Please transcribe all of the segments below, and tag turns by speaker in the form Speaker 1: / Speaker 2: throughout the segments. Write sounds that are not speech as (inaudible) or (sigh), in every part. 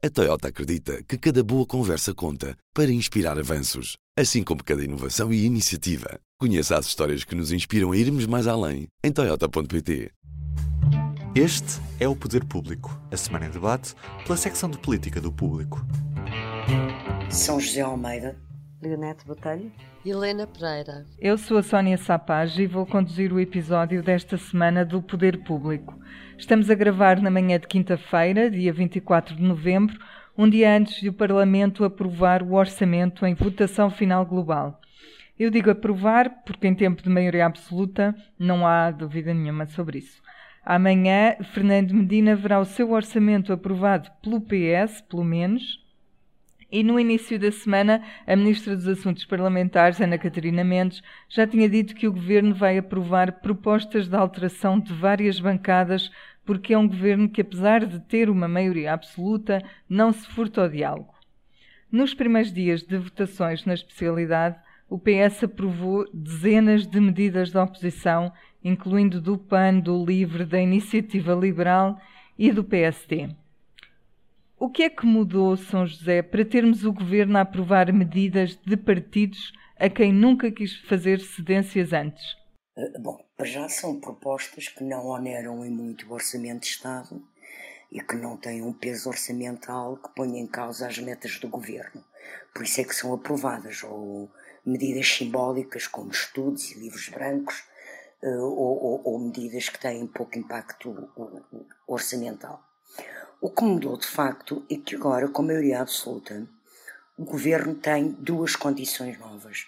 Speaker 1: A Toyota acredita que cada boa conversa conta para inspirar avanços, assim como cada inovação e iniciativa. Conheça as histórias que nos inspiram a irmos mais além em Toyota.pt.
Speaker 2: Este é o Poder Público, a semana em debate pela secção de política do Público.
Speaker 3: São José Almeida,
Speaker 4: Leonete Botelho,
Speaker 5: Helena Pereira.
Speaker 6: Eu sou a Sónia Sapage e vou conduzir o episódio desta semana do Poder Público. Estamos a gravar na manhã de quinta-feira, dia 24 de novembro, um dia antes de o Parlamento aprovar o orçamento em votação final global. Eu digo aprovar porque, em tempo de maioria absoluta, não há dúvida nenhuma sobre isso. Amanhã, Fernando Medina verá o seu orçamento aprovado pelo PS, pelo menos, e no início da semana, a Ministra dos Assuntos Parlamentares, Ana Catarina Mendes, já tinha dito que o Governo vai aprovar propostas de alteração de várias bancadas, porque é um Governo que, apesar de ter uma maioria absoluta, não se furta ao diálogo. Nos primeiros dias de votações na especialidade, o PS aprovou dezenas de medidas de oposição, incluindo do PAN, do LIVRE, da Iniciativa Liberal e do PSD. O que é que mudou, São José, para termos o governo a aprovar medidas de partidos a quem nunca quis fazer cedências antes?
Speaker 3: Uh, bom, já são propostas que não oneram em muito o orçamento de Estado e que não têm um peso orçamental que ponha em causa as metas do governo. Por isso é que são aprovadas, ou medidas simbólicas como estudos e livros brancos, uh, ou, ou, ou, medidas que têm pouco impacto orçamental. O que mudou de facto é que agora, com maioria absoluta, o governo tem duas condições novas.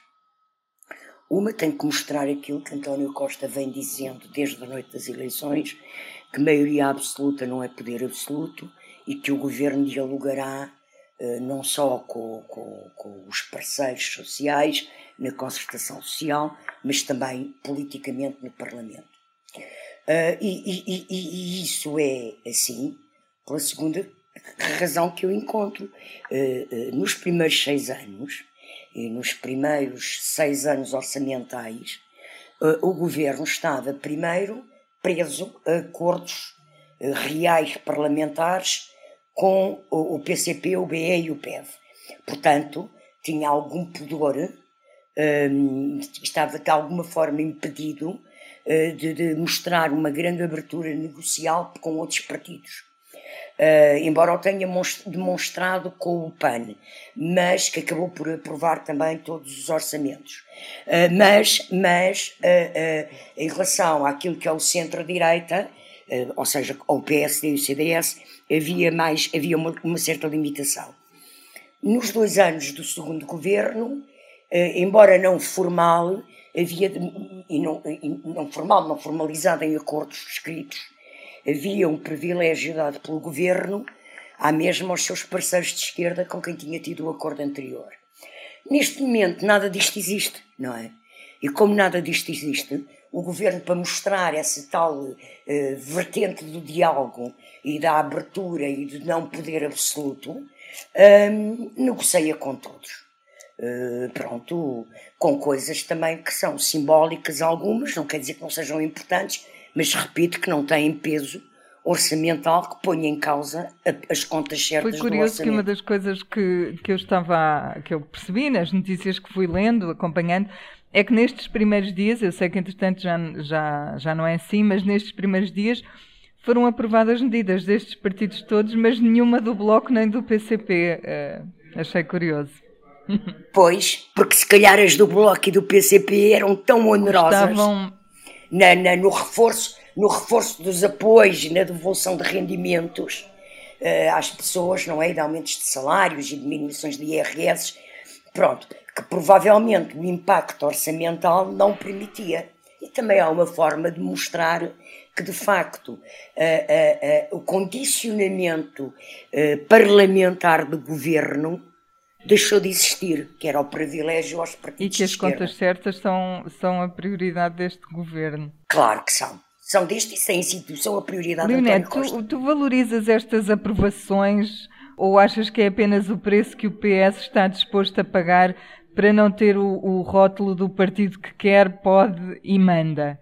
Speaker 3: Uma tem que mostrar aquilo que António Costa vem dizendo desde a noite das eleições, que maioria absoluta não é poder absoluto e que o governo dialogará eh, não só com, com, com os parceiros sociais na concertação social, mas também politicamente no Parlamento. Uh, e, e, e, e, isso é assim pela segunda razão que eu encontro. Eh, eh, nos primeiros seis anos, e nos primeiros seis anos orçamentais, eh, o governo estava primeiro preso a acordos reais parlamentares com o PCP, o BE e o PEV. Portanto, tinha algum pudor, estava de alguma forma impedido de mostrar uma grande abertura negocial com outros partidos uh, embora o tenha demonstrado com o PAN, mas que acabou por aprovar também todos os orçamentos. Uh, mas, mas uh, em relação àquilo que é o centro-direita, ou seja, ao PSD e o CDS, havia, mais, havia uma, uma certa limitação. Nos dois anos do segundo governo, embora não formal, havia, e não, e não formal, não formalizado em acordos escritos, havia um privilégio dado pelo governo à mesma aos seus parceiros de esquerda com quem tinha tido o acordo anterior. Neste momento, nada disto existe, não é? E como nada disto existe, o governo, para mostrar essa tal uh, vertente do diálogo e da abertura e do não poder absoluto, um, negocia com todos. Uh, pronto, com coisas também que são simbólicas, algumas, não quer dizer que não sejam importantes, mas repito que não têm peso orçamental que ponha em causa as contas certas
Speaker 6: Foi curioso que uma das coisas que, que eu estava, que eu percebi nas notícias que fui lendo, acompanhando, é que nestes primeiros dias, eu sei que entretanto já, já, já não é assim, mas nestes primeiros dias foram aprovadas medidas destes partidos todos, mas nenhuma do Bloco nem do PCP. Uh, eh, achei curioso. (laughs)
Speaker 3: Pois, porque se calhar as do Bloco e do PCP eram tão onerosas. Estavam na, na, no, reforço, no reforço dos apoios, na devolução de rendimentos uh, às pessoas, não é? De aumentos de salários e diminuições de IRS, pronto, que provavelmente o impacto orçamental não permitia. E também há uma forma de mostrar que, de facto, uh, uh, o condicionamento parlamentar do governo deixou de existir, que era o privilégio aos partidos
Speaker 6: E que as contas certas são, são a prioridade deste governo.
Speaker 3: Claro que são. São deste e sem instituição a prioridade
Speaker 6: Leonete, tu, tu valorizas estas aprovações ou achas que é apenas o preço que o PS está disposto a pagar para não ter o, o rótulo do partido que quer, pode e manda?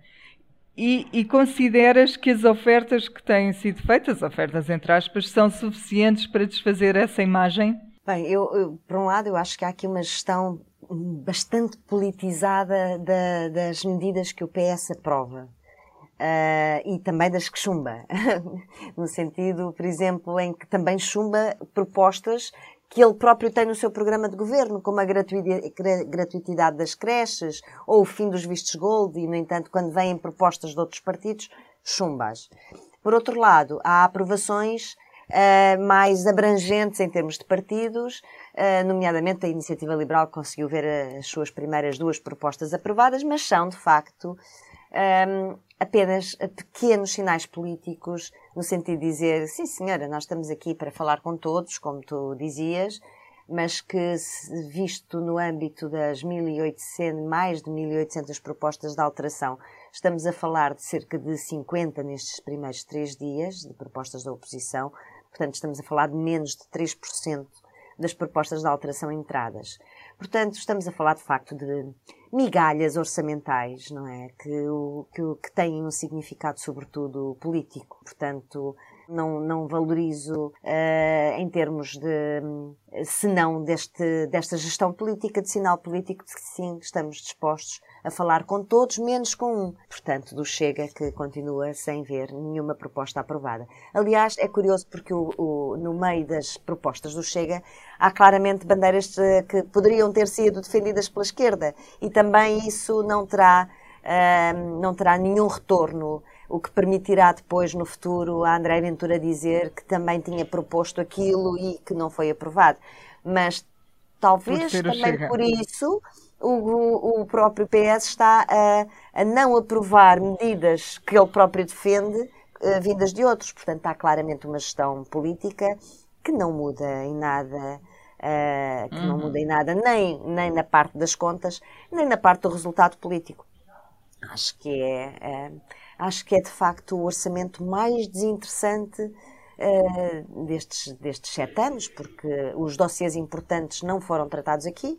Speaker 6: E, e, consideras que as ofertas que têm sido feitas, ofertas entre aspas, são suficientes para desfazer essa imagem?
Speaker 4: Bem, eu, eu, por um lado, eu acho que há aqui uma gestão bastante politizada da, das medidas que o PS aprova. Uh, e também das que chumba. (laughs) no sentido, por exemplo, em que também chumba propostas que ele próprio tem no seu programa de governo, como a gratuitidade das creches ou o fim dos vistos gold, e, no entanto, quando vêm propostas de outros partidos, chumbas. Por outro lado, há aprovações uh, mais abrangentes em termos de partidos, uh, nomeadamente a Iniciativa Liberal conseguiu ver as suas primeiras duas propostas aprovadas, mas são, de facto, um, apenas pequenos sinais políticos, no sentido de dizer, sim senhora, nós estamos aqui para falar com todos, como tu dizias, mas que, visto no âmbito das 1800, mais de 1800 propostas de alteração, estamos a falar de cerca de 50 nestes primeiros três dias de propostas da oposição, portanto estamos a falar de menos de 3% das propostas de alteração entradas. Portanto, estamos a falar de facto de migalhas orçamentais, não é? Que, que, que têm um significado, sobretudo, político. Portanto, não, não valorizo uh, em termos de, senão deste, desta gestão política, de sinal político, de que sim, estamos dispostos a falar com todos, menos com um. Portanto, do Chega, que continua sem ver nenhuma proposta aprovada. Aliás, é curioso porque o, o, no meio das propostas do Chega há claramente bandeiras eh, que poderiam ter sido defendidas pela esquerda e também isso não terá, uh, não terá nenhum retorno o que permitirá depois, no futuro, a André Ventura dizer que também tinha proposto aquilo e que não foi aprovado. Mas talvez também por isso o, o próprio PS está a, a, não aprovar medidas que ele próprio defende, uh, vindas de outros. Portanto, há claramente uma gestão política que não muda em nada. Uh, que uhum. não muda em nada, nem, nem na parte das contas, nem na parte do resultado político. Acho que é. Uh, acho que é de facto o orçamento mais desinteressante uh, destes, destes sete anos, porque os dossiês importantes não foram tratados aqui.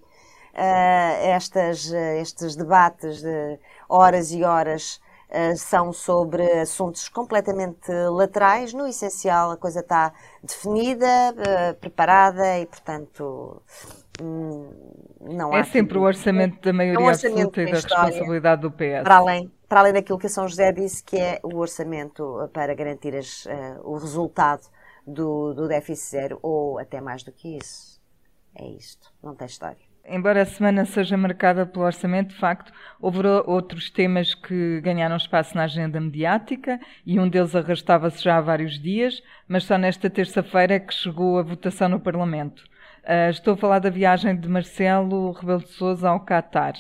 Speaker 4: Uh, estas, estes debates de horas e horas uh, são sobre assuntos completamente laterais. No essencial, a coisa está definida, preparada e, portanto, hum, não
Speaker 6: é sempre o orçamento da maioria é absoluta e da responsabilidade do PS.
Speaker 4: Para além, para além daquilo que São José disse, que é o orçamento para garantir as, uh, o resultado do, do déficit zero, ou até mais do que isso. É isto, não tem história.
Speaker 6: Embora a semana seja marcada pelo orçamento, de facto, houve outros temas que ganharam espaço na agenda mediática e um deles arrastava-se já há vários dias, mas só nesta terça-feira é que chegou a votação no Parlamento. Uh, estou a falar da viagem de Marcelo Rebelo de Sousa ao Catar.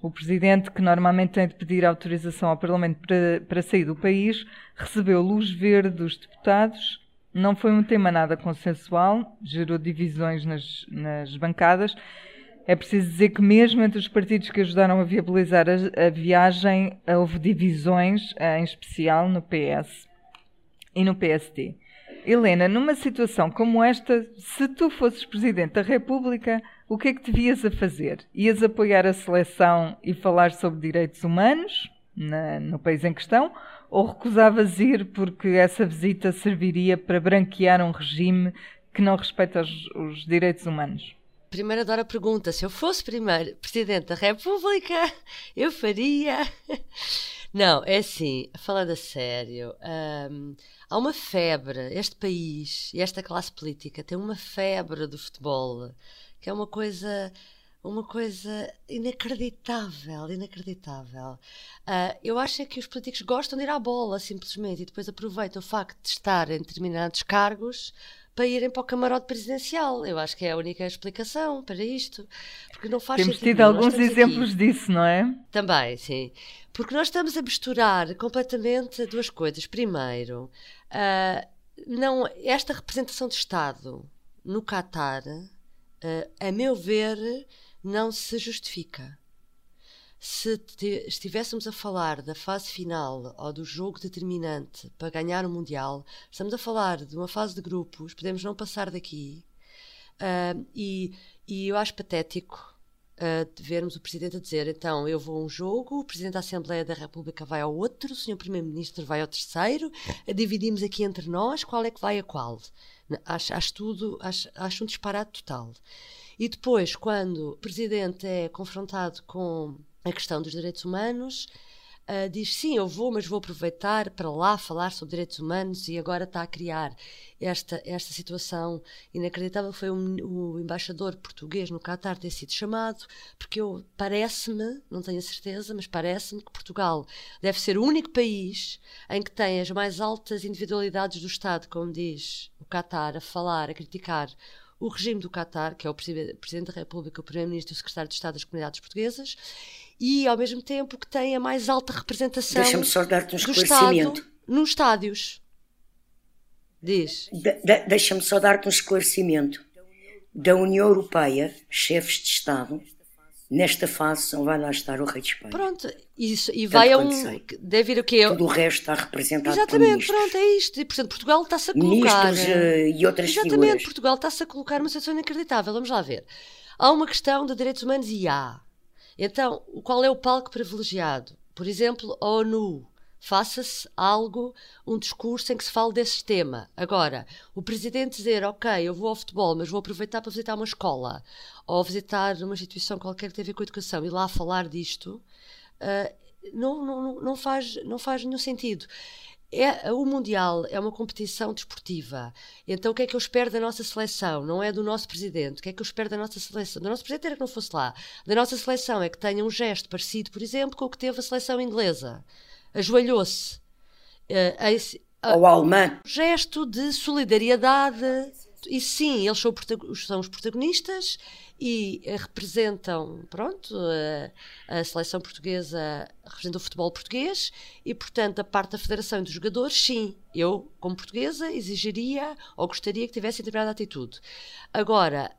Speaker 6: O presidente, que normalmente tem de pedir autorização ao Parlamento para, para sair do país, recebeu luz verde dos deputados. Não foi um tema nada consensual, gerou divisões nas, nas bancadas. É preciso dizer que, mesmo entre os partidos que ajudaram a viabilizar a, a viagem, houve divisões, em especial no PS e no PSD. Helena, numa situação como esta, se tu fosses Presidente da República, o que é que devias a fazer? Ias apoiar a seleção e falar sobre direitos humanos na, no país em questão? Ou recusavas ir porque essa visita serviria para branquear um regime que não respeita os, os direitos humanos?
Speaker 5: Primeiro adoro a pergunta. Se eu fosse primeiro Presidente da República, (laughs) eu faria. (laughs) Não, é assim, falando a sério, hum, há uma febre. Este país e esta classe política tem uma febre do futebol que é uma coisa uma coisa inacreditável, inacreditável. Uh, eu acho é que os políticos gostam de ir à bola, simplesmente, e depois aproveitam o facto de estar em determinados cargos para irem para o camarote presidencial. Eu acho que é a única explicação para isto. Porque não faz
Speaker 6: Temos tido alguns exemplos aqui. disso, não é?
Speaker 5: Também, sim. Porque nós estamos a misturar completamente duas coisas. Primeiro, uh, não, esta representação de Estado no Catar a meu ver, não se justifica. Se estivéssemos a falar da fase final ou do jogo determinante para ganhar o Mundial, estamos a falar de uma fase de grupos, podemos não passar daqui. Uh, e, e eu acho patético uh, vermos o Presidente a dizer: então, eu vou a um jogo, o Presidente da Assembleia da República vai ao outro, o Sr. Primeiro-Ministro vai ao terceiro, dividimos aqui entre nós qual é que vai a qual. Acho, acho tudo, acho, acho um disparate total. E depois, quando o Presidente é confrontado com a questão dos direitos humanos, uh, diz sim, eu vou, mas vou aproveitar para lá falar sobre direitos humanos e agora está a criar esta, esta situação inacreditável. Foi um, o embaixador português no Qatar ter sido chamado, porque eu parece-me, não tenho a certeza, mas parece-me que Portugal deve ser o único país em que tem as mais altas individualidades do Estado, como diz o Qatar, a falar, a criticar o regime do Qatar, que é o Presidente da República, o Primeiro-Ministro e o Secretário de Estado das Comunidades Portuguesas, e ao mesmo tempo que tem a mais alta representação
Speaker 3: Deixa-me só dar-te um esclarecimento.
Speaker 5: Estado nos estádios. Diz.
Speaker 3: De, de, Deixa-me só dar-te um esclarecimento. Da União Europeia, chefes de Estado, nesta fase só vai lá estar o rei de Espanha.
Speaker 5: Pronto, isso, e vai a um. Sei. Deve ir o quê?
Speaker 3: Tudo o resto está representado
Speaker 5: Exatamente, pronto, é isto. E, portanto, Portugal está-se a colocar.
Speaker 3: Ministros uh, e outras
Speaker 5: Exatamente,
Speaker 3: figuras.
Speaker 5: Portugal está-se a colocar numa situação inacreditável. Vamos lá ver. Há uma questão de direitos humanos e há. Então, qual é o palco privilegiado? Por exemplo, a ONU. Faça-se algo, um discurso em que se fale desse tema. Agora, o presidente dizer, ok, eu vou ao futebol, mas vou aproveitar para visitar uma escola ou visitar uma instituição qualquer que tenha a ver com a educação e lá falar disto, uh, não, não, não, faz, não faz nenhum sentido. É, o Mundial é uma competição desportiva. Então, o que é que eu espero da nossa seleção? Não é do nosso presidente. O que é que eu espero da nossa seleção? Do nosso presidente era que não fosse lá. Da nossa seleção é que tenha um gesto parecido, por exemplo, com o que teve a seleção inglesa. Ajoelhou-se. Uh,
Speaker 3: Ou alemã.
Speaker 5: Um gesto de solidariedade. E sim, eles são, são os protagonistas e eh, representam, pronto, a, a, seleção portuguesa representa o futebol português e, portanto, a parte da federação e dos jogadores, sim, eu, como portuguesa, exigiria ou gostaria que tivessem determinada atitude. Agora,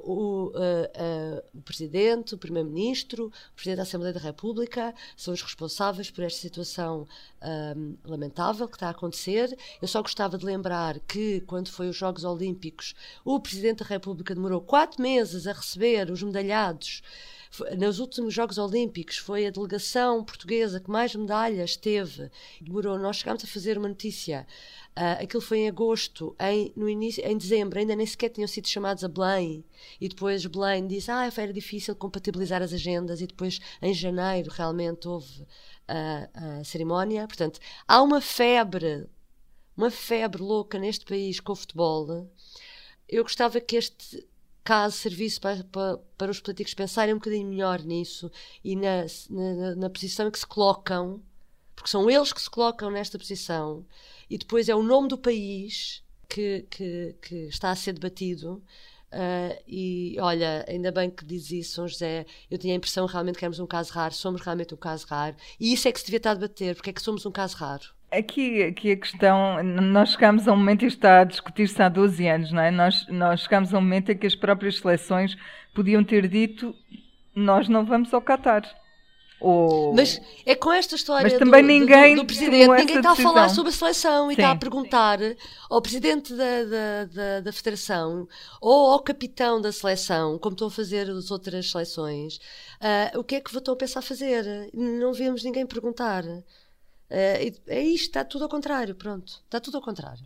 Speaker 5: o, uh, uh, o, Presidente, o Primeiro-Ministro, o Presidente da Assembleia da República são os responsáveis por esta situação um, lamentável que está a acontecer. Eu só gostava de lembrar que, quando foi os Jogos Olímpicos, o Presidente da República demorou quatro meses a receber os medalhados. Nos últimos Jogos Olímpicos foi a delegação portuguesa que mais medalhas teve. Demorou, nós chegámos a fazer uma notícia Uh, aquilo foi em agosto, em, no início, em dezembro, ainda nem sequer tinham sido chamados a Belém. E depois Belém disse: Ah, era difícil compatibilizar as agendas. E depois, em janeiro, realmente houve a, a cerimónia. Portanto, há uma febre, uma febre louca neste país com o futebol. Eu gostava que este caso servisse para, para, para os políticos pensarem um bocadinho melhor nisso e na, na, na posição que se colocam, porque são eles que se colocam nesta posição e depois é o nome do país que, que, que está a ser debatido. Uh, e olha, ainda bem que diz isso, São José. Eu tinha a impressão realmente que éramos um caso raro, somos realmente um caso raro, e isso é que se devia estar a debater, porque é que somos um caso raro.
Speaker 6: Aqui, aqui a questão, nós chegamos a um momento, e está a discutir-se há 12 anos, não é? Nós, nós chegamos a um momento em que as próprias seleções podiam ter dito: nós não vamos ao Qatar. Ou...
Speaker 5: Mas é com esta história
Speaker 6: Mas também
Speaker 5: do,
Speaker 6: ninguém
Speaker 5: do, do presidente, ninguém está
Speaker 6: a
Speaker 5: falar sobre a seleção e Sim. está a perguntar ao presidente da, da, da, da, federação ou ao capitão da seleção, como estão a fazer as outras seleções, uh, o que é que estão a pensar fazer. Não vemos ninguém perguntar. Uh, é isto, está tudo ao contrário, pronto. Está tudo ao contrário.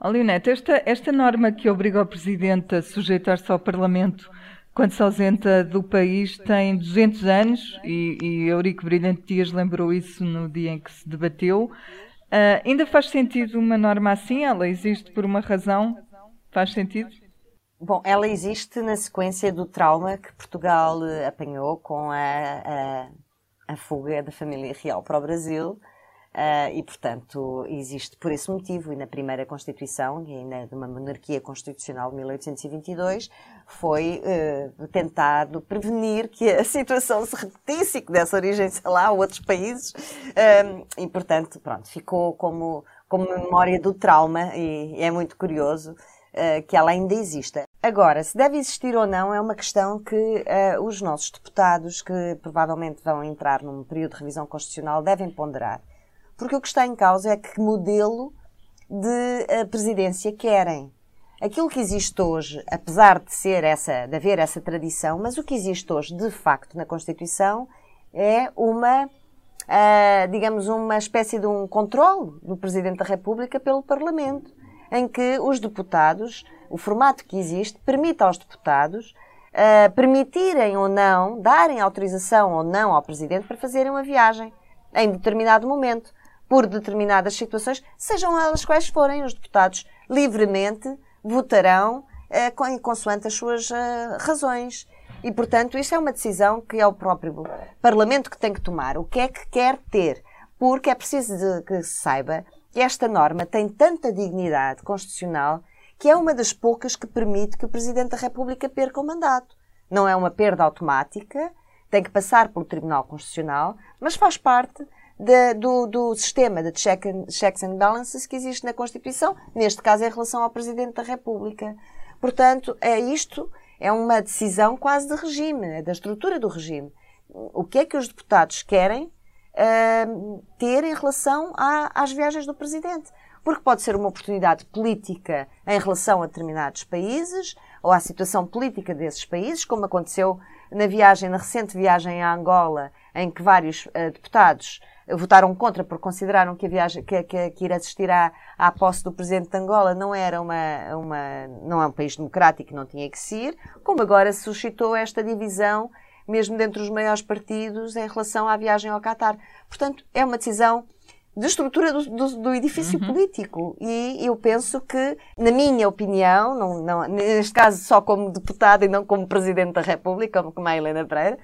Speaker 6: Oh, Leonete, esta, esta norma que obriga o presidente a sujeitar-se ao Parlamento quando se ausenta do país tem 200 anos e, e Eurico Brilhante Dias lembrou isso no dia em que se debateu. Uh, ainda faz sentido uma norma assim? Ela existe por uma razão? Faz sentido?
Speaker 4: Bom, ela existe na sequência do trauma que Portugal eh, apanhou com a, a, a fuga da família real para o Brasil Uh, e, portanto, existe por esse motivo, e na primeira Constituição, e de uma monarquia constitucional de 1822, foi uh, tentado prevenir que a situação se repetisse e que desse origem, sei lá, a outros países. Uh, e, portanto, pronto, ficou como, como memória do trauma, e, e é muito curioso que ela ainda exista. Agora, se deve existir ou não é uma questão que os nossos deputados, que provavelmente vão entrar num período de revisão constitucional, devem ponderar porque o que está em causa é que modelo de uh, presidência querem. aquilo que existe hoje, apesar de ser essa, de haver essa tradição, mas o que existe hoje, de facto, na Constituição é uma, uh, digamos, uma espécie de um controle do Presidente da República pelo Parlamento, em que os deputados, o formato que existe, permite aos deputados uh, permitirem ou não, darem autorização ou não ao Presidente para fazerem uma viagem em determinado momento, por determinadas situações, sejam elas quais forem, os deputados livremente votarão uh, consoante as suas uh, razões. E, portanto, isso é uma decisão que é o próprio Parlamento que tem que tomar. O que é que quer ter? Porque é preciso de, que se saiba que esta norma tem tanta dignidade constitucional que é uma das poucas que permite que o Presidente da República perca o mandato. Não é uma perda automática, tem que passar pelo Tribunal Constitucional, mas faz parte de, do, do, sistema de check and, checks and balances que existe na Constituição, neste caso em relação ao Presidente da República. Portanto, é isto, é uma decisão quase de regime, é da estrutura do regime. O que é que os deputados querem uh, ter em relação às viagens do Presidente? Porque pode ser uma oportunidade política em relação a determinados países, ou à situação política desses países, como aconteceu na viagem, na recente viagem à Angola, em que vários uh, deputados votaram contra porque consideraram que a viagem, que, que, que ir assistir à, à posse do presidente de Angola não era uma, uma, não é um país democrático, não tinha que se ir, como agora suscitou esta divisão, mesmo dentro dos maiores partidos, em relação à viagem ao Qatar. Portanto, é uma decisão de estrutura do, do, do edifício uhum. político. E eu penso que, na minha opinião, não, não, neste caso só como deputada e não como Presidente da República, como, como a Helena Pereira,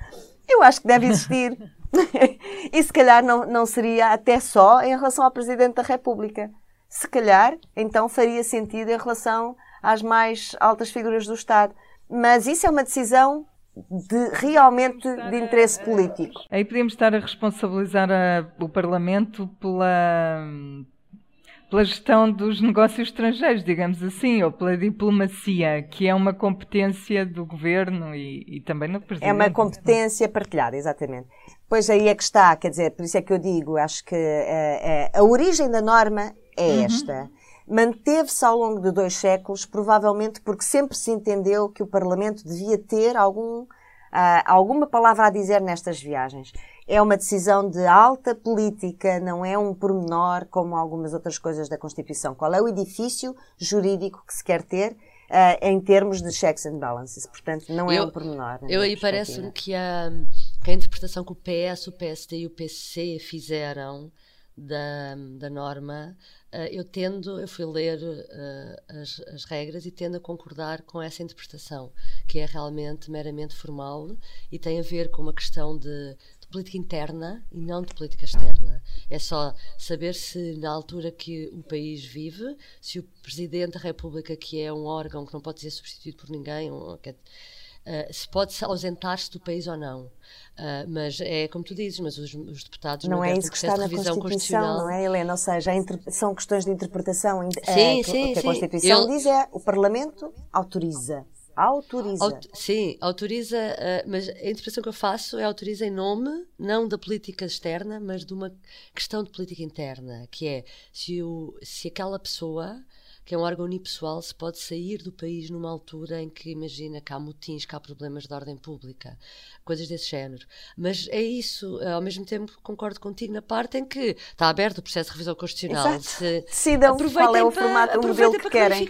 Speaker 4: eu acho que deve existir (laughs) e se calhar não, não seria até só em relação ao Presidente da República. Se calhar, então faria sentido em relação às mais altas figuras do Estado. Mas isso é uma decisão de, realmente de interesse político.
Speaker 6: Aí podemos estar a responsabilizar a, o Parlamento pela, pela gestão dos (laughs) negócios estrangeiros, digamos assim, ou pela diplomacia, que é uma competência do governo e, e também do presidente.
Speaker 4: É uma competência partilhada, exatamente. Pois aí é que está, quer dizer, por isso é que eu digo, acho que é, é, a origem da norma é uhum. esta. Manteve-se ao longo de dois séculos, provavelmente porque sempre se entendeu que o Parlamento devia ter algum, uh, alguma palavra a dizer nestas viagens. É uma decisão de alta política, não é um pormenor como algumas outras coisas da Constituição. Qual é o edifício jurídico que se quer ter uh, em termos de checks and balances? Portanto, não é
Speaker 5: eu,
Speaker 4: um pormenor.
Speaker 5: Eu aí parece-me que a que a interpretação que o PS, o PSD e o PC fizeram da, da norma, uh, eu tendo, eu fui ler uh, as, as, regras e tendo a concordar com essa interpretação, que é realmente meramente formal e tem a ver com uma questão de política interna e não de política externa. É só saber se, na altura que o país vive, se o Presidente da República, que é um órgão que não pode ser substituído por ninguém, um, que Uh, se pode ausentar-se do país ou não. Uh, mas é como tu dizes, mas os, os deputados
Speaker 4: não, não é isso que está na Constituição, não é, Helena? Ou seja, são questões de interpretação.
Speaker 5: Sim, uh, sim,
Speaker 4: que a
Speaker 5: sim.
Speaker 4: Constituição Eu... diz é o Parlamento autoriza. Autoriza.
Speaker 5: Aut sim, autoriza, uh, mas a interpretação que eu faço é autoriza em nome, não da política externa, mas de uma questão de política interna, que é se, o, se aquela pessoa que é um órgão unipessoal, se pode sair do país numa altura em que, imagina, que há motins, que há problemas de ordem pública, coisas desse género. Mas é isso, ao mesmo tempo concordo contigo na parte em que está aberto o processo de revisão constitucional.
Speaker 4: Exato. Se Decidam qual é o formato, o modelo que querem.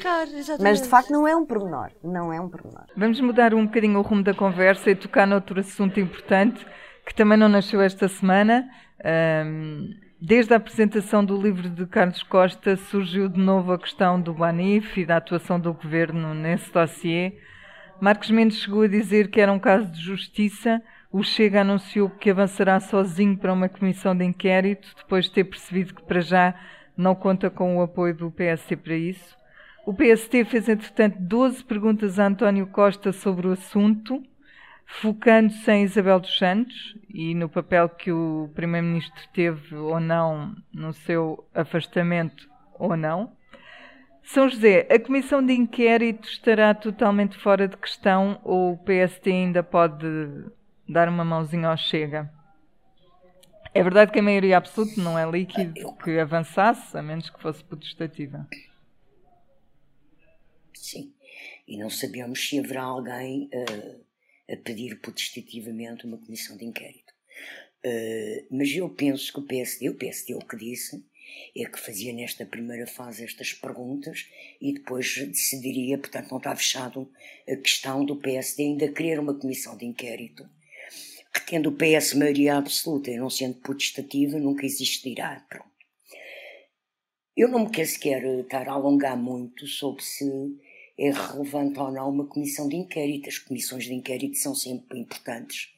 Speaker 4: Mas de facto não é um pormenor. Não é um pormenor.
Speaker 6: Vamos mudar um bocadinho o rumo da conversa e tocar noutro assunto importante que também não nasceu esta semana. Um, Desde a apresentação do livro de Carlos Costa, surgiu de novo a questão do Banif e da atuação do governo nesse dossiê. Marcos Mendes chegou a dizer que era um caso de justiça. O Chega anunciou que avançará sozinho para uma comissão de inquérito, depois de ter percebido que, para já, não conta com o apoio do PST para isso. O PST fez, entretanto, 12 perguntas a António Costa sobre o assunto focando-se em Isabel dos Santos e no papel que o Primeiro-Ministro teve ou não no seu afastamento ou não. São José, a comissão de inquérito estará totalmente fora de questão ou o PST ainda pode dar uma mãozinha ao Chega? É verdade que a maioria absoluta não é líquido que avançasse, a menos que fosse protestativa.
Speaker 3: Sim. E não sabemos se haverá alguém uh, a pedir potestativamente uma comissão de inquérito. Uh, mas eu penso que o PSD, o PSD é o que disse, é que fazia nesta primeira fase estas perguntas e depois decidiria, portanto não está fechado a questão do PSD ainda querer uma comissão de inquérito que tendo o PS maioria absoluta e não sendo potestativa nunca existirá. Pronto. Eu não me quero sequer estar a alongar muito sobre se é relevante ou não uma comissão de inquérito. As comissões de inquérito são sempre importantes.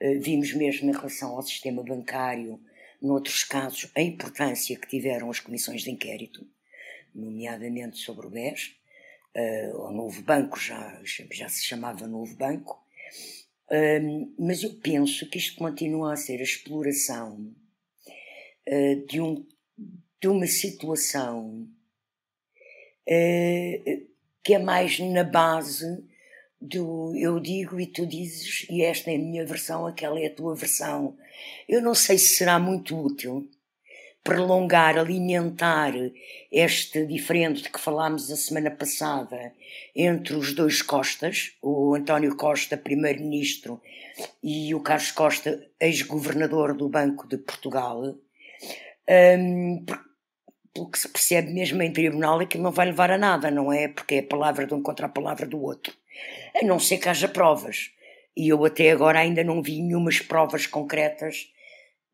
Speaker 3: Eh, vimos mesmo em relação ao sistema bancário noutros casos, a importância que tiveram as comissões de inquérito, nomeadamente sobre o BES, uh, o Novo Banco, já, já se chamava Novo Banco, uh, mas eu penso que isto continua a ser a exploração uh, de, um, de uma situação que é mais na base do eu digo e tu dizes, e esta é a minha versão, aquela é a tua versão. Eu não sei se será muito útil prolongar, alimentar este diferente de que falámos a semana passada entre os dois Costas, o António Costa, primeiro-ministro, e o Carlos Costa, ex-governador do Banco de Portugal, um, pelo que se percebe mesmo em tribunal, aquilo não vai levar a nada, não é? Porque é a palavra de um contra a palavra do outro a não ser que haja provas. E eu até agora ainda não vi nenhumas provas concretas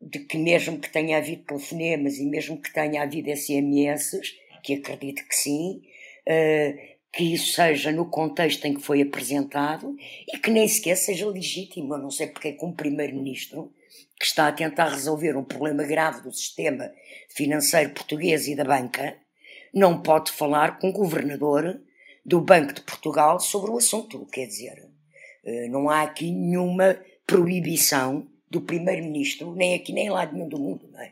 Speaker 3: de que mesmo que tenha havido telefonemas e mesmo que tenha havido SMS, que acredito que sim, uh, que isso seja no contexto em que foi apresentado e que nem sequer seja legítimo. Eu não sei porque é que um primeiro-ministro que está a tentar resolver um problema grave do sistema financeiro português e da banca não pode falar com o governador do Banco de Portugal sobre o assunto. Quer dizer, eh, não há aqui nenhuma proibição do Primeiro-Ministro, nem aqui nem lá nenhum do mundo, não é?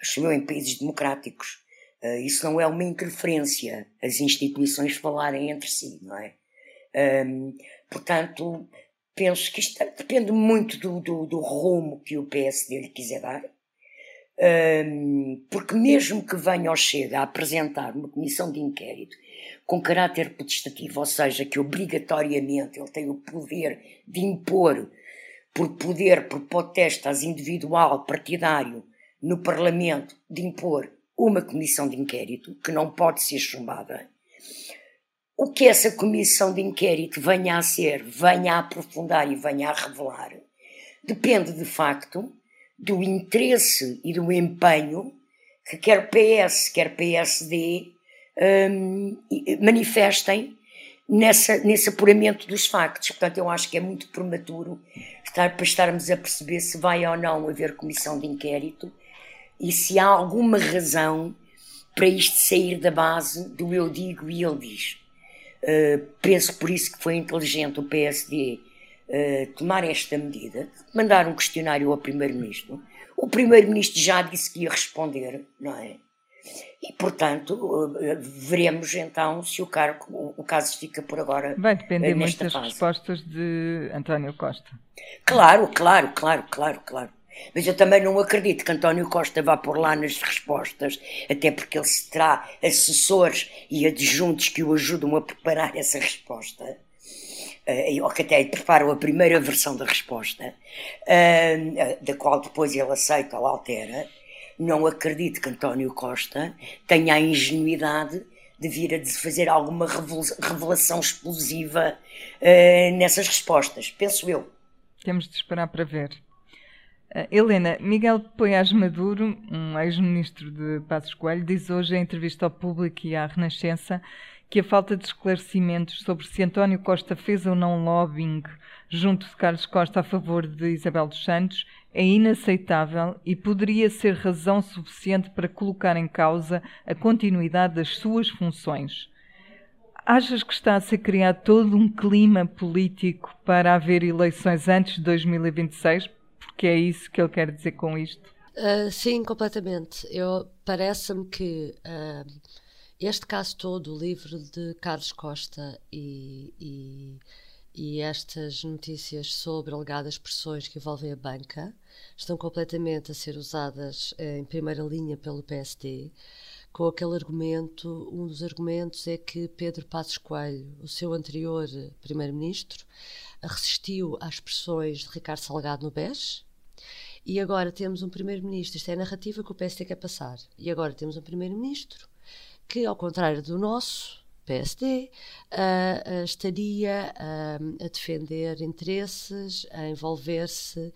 Speaker 3: Acho eu em países democráticos. Eh, isso não é uma interferência, as instituições falarem entre si, não é? portanto, penso que isto depende muito do, do, do rumo que o PSD lhe quiser dar. porque mesmo que venha ao Chega a apresentar uma comissão de inquérito com caráter potestativo, ou seja, que obrigatoriamente ele tem o poder de impor, por poder, por potestas individual, partidário, no Parlamento, de impor uma comissão de inquérito, que não pode ser chumbada. O que essa comissão de inquérito venha a ser, venha a aprofundar e venha a revelar, depende de facto do interesse e do empenho que quer PS, quer PSD um, manifestem nessa, nesse apuramento dos factos. Portanto, eu acho que é muito prematuro estar, para estarmos a perceber se vai ou não haver comissão de inquérito e se há alguma razão para isto sair da base do eu digo e ele diz. Uh, penso por isso que foi inteligente o PSD uh, tomar esta medida, mandar um questionário ao Primeiro-Ministro. O Primeiro-Ministro já disse que ia responder, não é? E, portanto, eh, veremos então se o, cargo, o caso fica por agora.
Speaker 6: Vai depender muito das fase. respostas de António Costa.
Speaker 3: Claro, claro, claro, claro, claro. Mas eu também não acredito que António Costa vá por lá nas respostas, até porque ele se terá assessores e adjuntos que o ajudam a preparar essa resposta, eh, ou que até preparam a primeira versão da resposta, eh, da qual depois ele aceita ou altera não acredito que António Costa tenha a ingenuidade de vir a fazer alguma revelação explosiva uh, nessas respostas, penso eu.
Speaker 6: Temos de esperar para ver. Uh, Helena, Miguel Poiás Maduro, um ex-ministro de Passos Coelho, diz hoje em entrevista ao público e à Renascença que a falta de esclarecimentos sobre se António Costa fez ou não lobbying junto de Carlos Costa a favor de Isabel dos Santos é inaceitável e poderia ser razão suficiente para colocar em causa a continuidade das suas funções. Achas que está a ser criado todo um clima político para haver eleições antes de 2026? Porque é isso que ele quer dizer com isto?
Speaker 5: Uh, sim, completamente. Eu parece-me que uh, este caso todo, o livro de Carlos Costa e, e e estas notícias sobre alegadas pressões que envolvem a banca estão completamente a ser usadas eh, em primeira linha pelo PSD com aquele argumento. Um dos argumentos é que Pedro Passos Coelho, o seu anterior primeiro-ministro, resistiu às pressões de Ricardo Salgado no BES. E agora temos um primeiro-ministro, isto é a narrativa que o PSD quer passar. E agora temos um primeiro-ministro que, ao contrário do nosso, PSD, uh, uh, estaria uh, a defender interesses, a envolver-se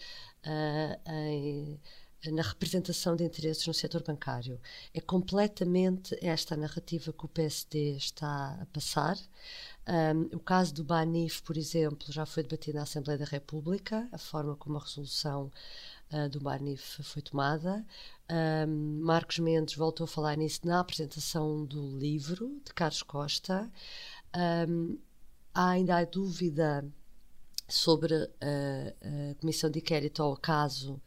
Speaker 5: em, na representação de interesses no setor bancário. É completamente esta a narrativa que o PSD está a passar. Um, o caso do Banif, por exemplo, já foi debatido na Assembleia da República, a forma como a resolução uh, do Banif foi tomada. Um, Marcos Mendes voltou a falar nisso na apresentação do livro de Carlos Costa. Um, há ainda a dúvida sobre a, a Comissão de Inquérito ao caso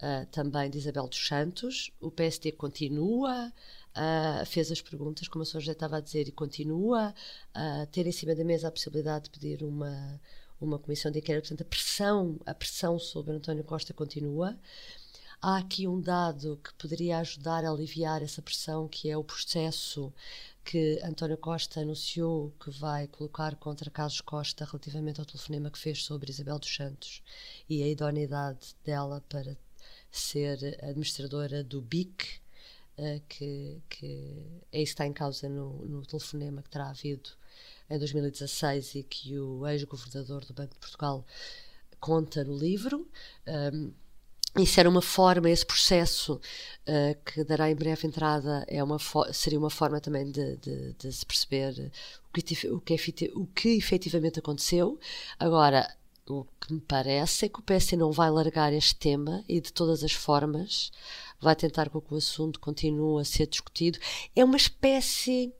Speaker 5: uh, também de Isabel dos Santos. O PSD continua, uh, fez as perguntas, como a senhora já estava a dizer, e continua a ter em cima da mesa a possibilidade de pedir uma, uma comissão de inquérito. Portanto, a pressão, a pressão sobre António Costa continua. Há aqui um dado que poderia ajudar a aliviar essa pressão, que é o processo que António Costa anunciou que vai colocar contra Carlos Costa relativamente ao telefonema que fez sobre Isabel dos Santos e a idoneidade dela para ser administradora do BIC, uh, que, que é isso está em causa no, no telefonema que terá havido em 2016 e que o ex-governador do Banco de Portugal conta no livro. Um, isso era uma forma, esse processo uh, que dará em breve entrada é uma seria uma forma também de, de, de se perceber o que, o, que, o que efetivamente aconteceu. Agora, o que me parece é que o PS não vai largar este tema e de todas as formas vai tentar que o assunto continue a ser discutido. É uma espécie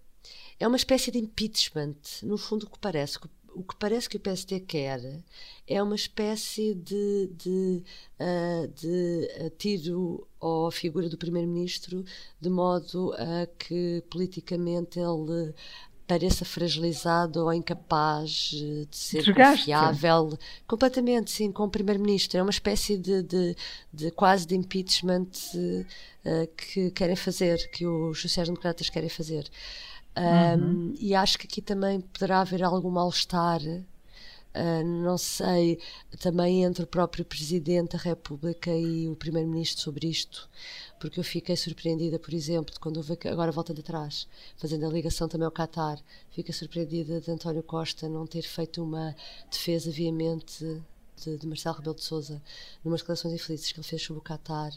Speaker 5: é uma espécie de impeachment, no fundo o que parece o que parece que o PSD quer é uma espécie de, de, uh, de tiro à figura do primeiro-ministro de modo a que politicamente ele pareça fragilizado ou incapaz de ser confiável. Completamente sim com o primeiro-ministro. É uma espécie de, de, de quase de impeachment uh, que querem fazer que os sociais-democratas querem fazer. Uhum. e acho que aqui também poderá haver algum mal-estar, uh, não sei, também entre o próprio Presidente da República e o Primeiro-Ministro sobre isto, porque eu fiquei surpreendida, por exemplo, de quando houve, agora voltando atrás, fazendo a ligação também ao Qatar, fiquei surpreendida de António Costa não ter feito uma defesa veemente de, de, Marcelo Rebelo de Sousa, numas declarações infelizes que ele fez sobre o Qatar.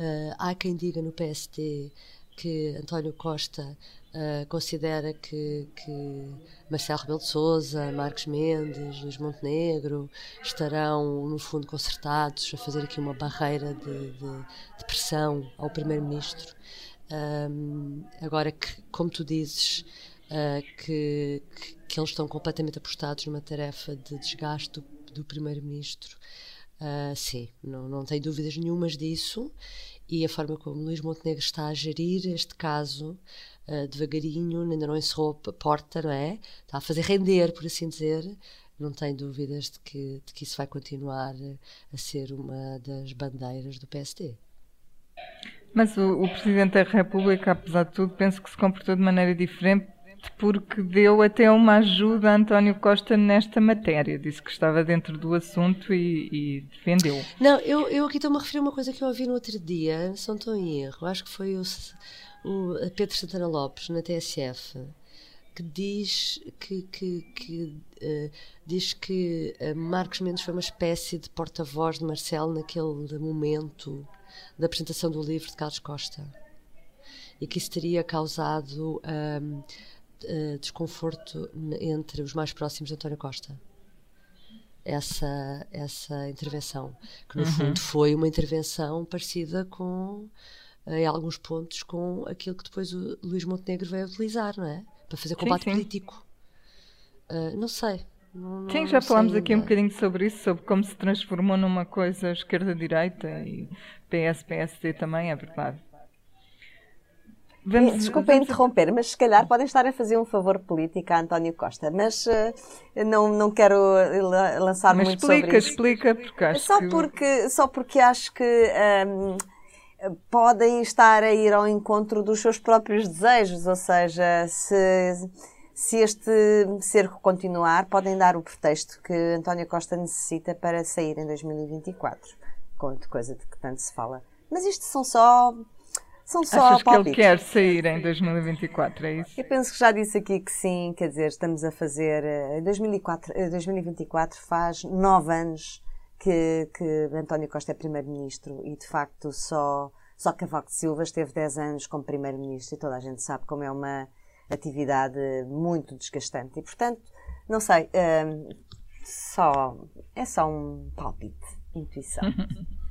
Speaker 5: Uh, há quem diga no PST que António Costa uh, considera que, que Marcelo Rebelo de Sousa, Marcos Mendes, Luís Montenegro estarão, no fundo, concertados a fazer aqui uma barreira de, de, de pressão ao Primeiro-Ministro. Um, agora que, como tu dizes, uh, que, que, que, eles estão completamente apostados numa tarefa de desgaste do, do Primeiro-Ministro, uh, sim, não, não tenho dúvidas nenhumas disso e a forma como Luís Montenegro está a gerir este caso uh, devagarinho, ainda não encerrou a porta, não é? Está a fazer render, por assim dizer. Não tenho dúvidas de que, de que isso vai continuar a ser uma das bandeiras do PSD.
Speaker 6: Mas o, o Presidente da República, apesar de tudo, penso que se comportou de maneira diferente porque deu até uma ajuda a António Costa nesta matéria. Disse que estava dentro do assunto e, e defendeu.
Speaker 5: Não, eu, eu aqui estou-me a referir a uma coisa que eu ouvi no outro dia, se não estou em erro, acho que foi o, o Pedro Santana Lopes, na TSF, que diz que, que, que uh, diz que uh, Marcos Mendes foi uma espécie de porta-voz de Marcelo naquele momento da apresentação do livro de Carlos Costa e que isso teria causado um, uh, desconforto entre os mais próximos de António Costa. Essa, essa intervenção, que no uhum. fundo foi uma intervenção parecida com, em alguns pontos, com aquilo que depois o Luís Montenegro veio utilizar, não é? Para fazer combate sim, sim. político. Uh, não sei. Não,
Speaker 6: sim, já falámos aqui um bocadinho sobre isso, sobre como se transformou numa coisa esquerda-direita e PS-PSD também, é verdade.
Speaker 4: Vamos, Desculpem vamos... interromper, mas se calhar podem estar a fazer um favor político a António Costa, mas uh, não, não quero lançar
Speaker 6: mas
Speaker 4: muito
Speaker 6: explica,
Speaker 4: sobre
Speaker 6: isso. Explica, explica, porque acho
Speaker 4: só
Speaker 6: que...
Speaker 4: Porque, só porque acho que... Um, podem estar a ir ao encontro dos seus próprios desejos, ou seja, se, se este cerco continuar, podem dar o pretexto que António Costa necessita para sair em 2024, com coisa de que tanto se fala. Mas isto são só são só
Speaker 6: Achas
Speaker 4: palpites.
Speaker 6: que ele quer sair em 2024, é isso?
Speaker 4: Eu penso que já disse aqui que sim, quer dizer, estamos a fazer. Em 2004, 2024 faz nove anos que, que António Costa é Primeiro-Ministro e de facto só, só Cavaco Silva esteve 10 anos como Primeiro-Ministro e toda a gente sabe como é uma atividade muito desgastante. E portanto, não sei, hum, só, é só um palpite, intuição. (laughs)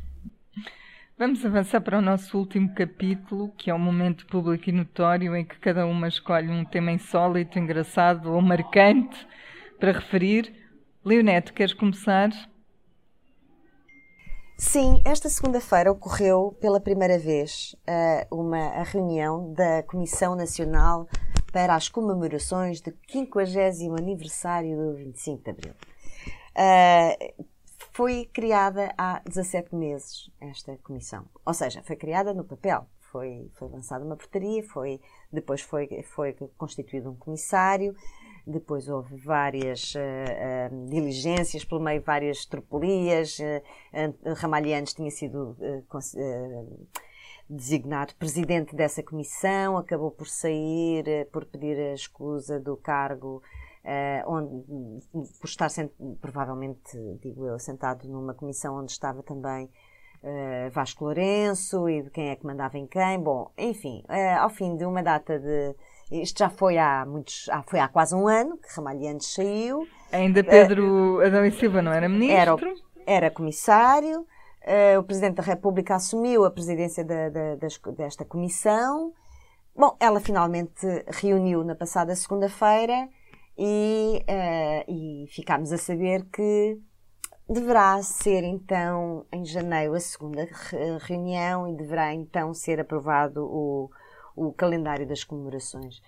Speaker 6: Vamos avançar para o nosso último capítulo, que é o momento público e notório em que cada uma escolhe um tema insólito, engraçado ou marcante para referir. Leonete, queres começar?
Speaker 4: Sim, esta segunda-feira ocorreu pela primeira vez uh, uma reunião da Comissão Nacional para as comemorações do 50 aniversário do 25 de Abril. Uh, foi criada há 17 meses esta comissão. Ou seja, foi criada no papel. Foi, foi lançada uma portaria, foi, depois foi, foi constituído um comissário, depois houve várias uh, uh, diligências, pelo meio várias tropelias. Uh, tinha sido designado presidente dessa comissão, acabou por sair, por pedir a escusa do cargo Uh, onde, por estar sent, provavelmente, digo eu, sentado numa comissão onde estava também uh, Vasco Lourenço e de quem é que mandava em quem. Bom, enfim, uh, ao fim de uma data de. Isto já foi há muitos, ah, foi há quase um ano que Ramalhianes saiu.
Speaker 6: Ainda Pedro Adão e Silva não era ministro?
Speaker 4: Era, era comissário. o Presidente da República assumiu a presidência da, da, desta comissão. Bom, ela finalmente reuniu na passada segunda-feira e, uh, e ficámos a saber que deverá ser então em janeiro a segunda reunião e deverá então ser aprovado o, o calendário das comemorações.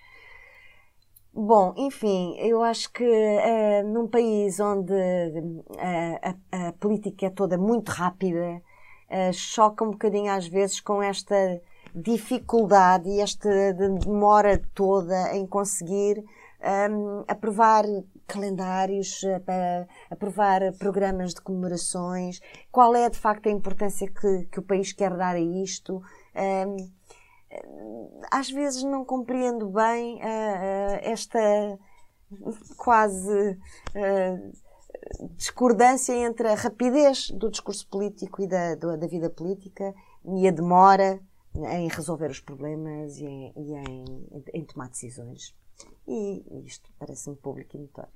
Speaker 4: Bom, enfim, eu acho que uh, num país onde uh, a, a, política é toda muito rápida, uh, choca um bocadinho às vezes com esta dificuldade e esta demora toda em conseguir um, aprovar calendários, aprovar programas de comemorações, qual é de facto a importância que, que o país quer dar a isto. Um, às vezes não compreendo bem uh, uh, esta quase uh, discordância entre a rapidez do discurso político e da, da vida política e a demora em resolver os problemas e em, e em, em tomar decisões. E isto parece-me público e notório.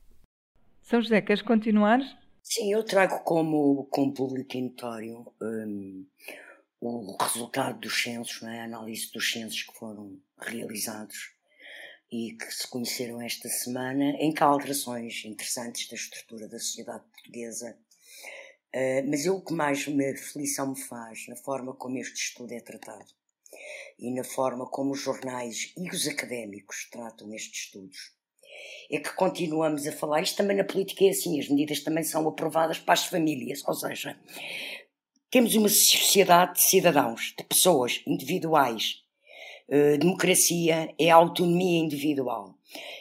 Speaker 6: São José, queres continuar?
Speaker 3: Sim, eu trago como, como público e notório um, o resultado dos censos, é? a análise dos censos que foram realizados e que se conheceram esta semana, em que há alterações interessantes da estrutura da sociedade portuguesa. Uh, mas eu o que mais me aflição me faz na forma como este estudo é tratado e na forma como os jornais e os académicos tratam estes estudos. É que continuamos a falar, isto também na política é assim, as medidas também são aprovadas para as famílias, ou seja, temos uma sociedade de cidadãos, de pessoas individuais. Uh, democracia é autonomia individual.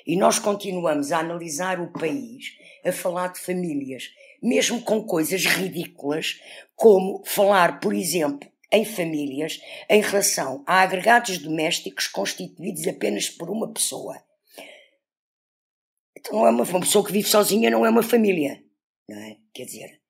Speaker 3: E nós continuamos a analisar o país, a falar de famílias, mesmo com coisas ridículas, como falar, por exemplo, em famílias em relação a agregados domésticos constituídos apenas por uma pessoa. Então é uma, uma pessoa que vive sozinha, não é uma família, não é? Quer dizer,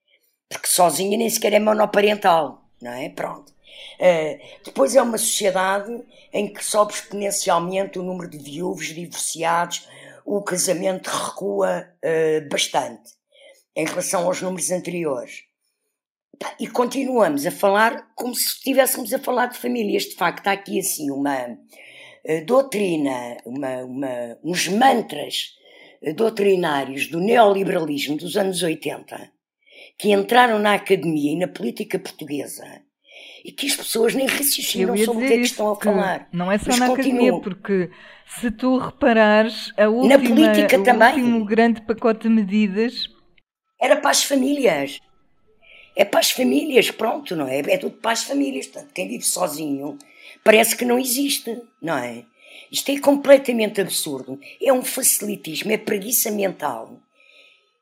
Speaker 3: porque sozinha nem sequer é monoparental, não é? Pronto. Uh, depois é uma sociedade em que sobe exponencialmente o número de viúvos, divorciados, o casamento recua uh, bastante em relação aos números anteriores. E continuamos a falar como se estivéssemos a falar de famílias. De facto, há aqui assim uma uh, doutrina, uma, uma, uns mantras doutrinários do neoliberalismo dos anos 80 que entraram na academia e na política portuguesa e que as pessoas nem raciocinam sobre o que é que estão a falar.
Speaker 6: Não é só Mas na continuam. academia, porque se tu reparares, a última,
Speaker 3: na política
Speaker 6: o
Speaker 3: também.
Speaker 6: último grande pacote de medidas
Speaker 3: era para as famílias É para as famílias, pronto, não é? É tudo para as famílias. Portanto, quem vive sozinho parece que não existe, não é? Isto é completamente absurdo. É um facilitismo, é preguiça mental.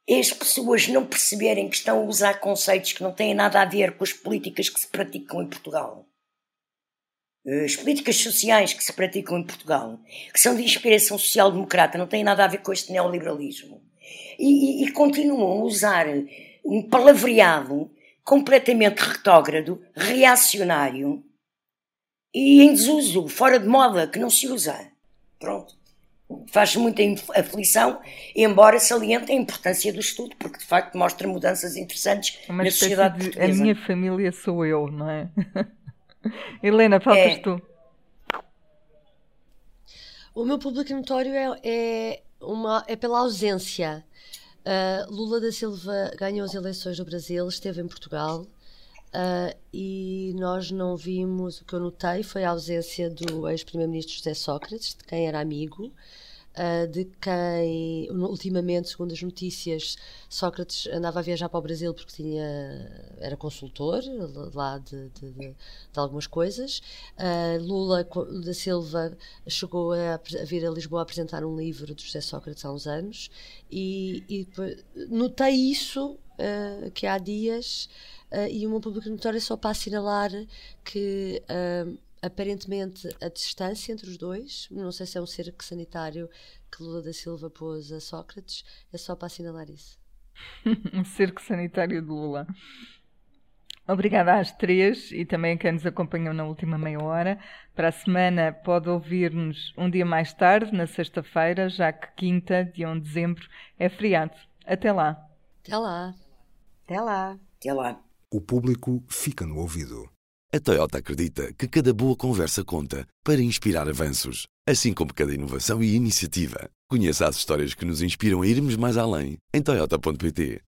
Speaker 3: As pessoas não perceberem que estão a usar conceitos que não têm nada a ver com as políticas que se praticam em Portugal. As políticas sociais que se praticam em Portugal, que são de inspiração social-democrata, não têm nada a ver com este neoliberalismo. E, e, e continuam a usar um palavreado completamente retógrado, reacionário e em desuso, fora de moda, que não se usa. Pronto. Faz muita aflição, embora saliente a importância do estudo, porque de facto mostra mudanças interessantes
Speaker 6: Uma
Speaker 3: na sociedade
Speaker 6: de,
Speaker 3: portuguesa.
Speaker 6: A minha família sou eu, não é? (laughs) Helena, faltas
Speaker 3: É.
Speaker 6: tu.
Speaker 5: O meu público notório é, é, uma, é pela ausência. Uh, Lula da Silva ganhou as eleições no Brasil, esteve em Portugal uh, e nós não vimos. O que eu notei foi a ausência do ex-primeiro-ministro José Sócrates, de quem era amigo, uh, de quem, ultimamente, segundo as notícias, Sócrates andava a viajar para o Brasil porque tinha, era consultor lá de, de, de, de algumas coisas. Uh, Lula da Silva chegou a, a, vir a Lisboa apresentar um livro de José Sócrates há uns anos e, e notei isso que há dias uh, e o meu público notório é só para assinalar que aparentemente a distância entre os dois, não sei se é um cerco sanitário que Lula da Silva pôs a Sócrates, é só para assinalar isso. (laughs)
Speaker 6: um cerco sanitário de Lula. Obrigada às três e também a quem nos acompanhou na última meia hora. Para a semana pode ouvir-nos um dia mais tarde, na sexta-feira, já que quinta, dia 1 de dezembro, é feriado. Até lá.
Speaker 5: Até lá.
Speaker 4: Até lá.
Speaker 3: Até lá.
Speaker 7: O público fica no ouvido.
Speaker 1: A Toyota acredita que cada boa conversa conta para inspirar avanços, assim como cada inovação e iniciativa. Conheça as histórias que nos inspiram a irmos mais além em Toyota.pt.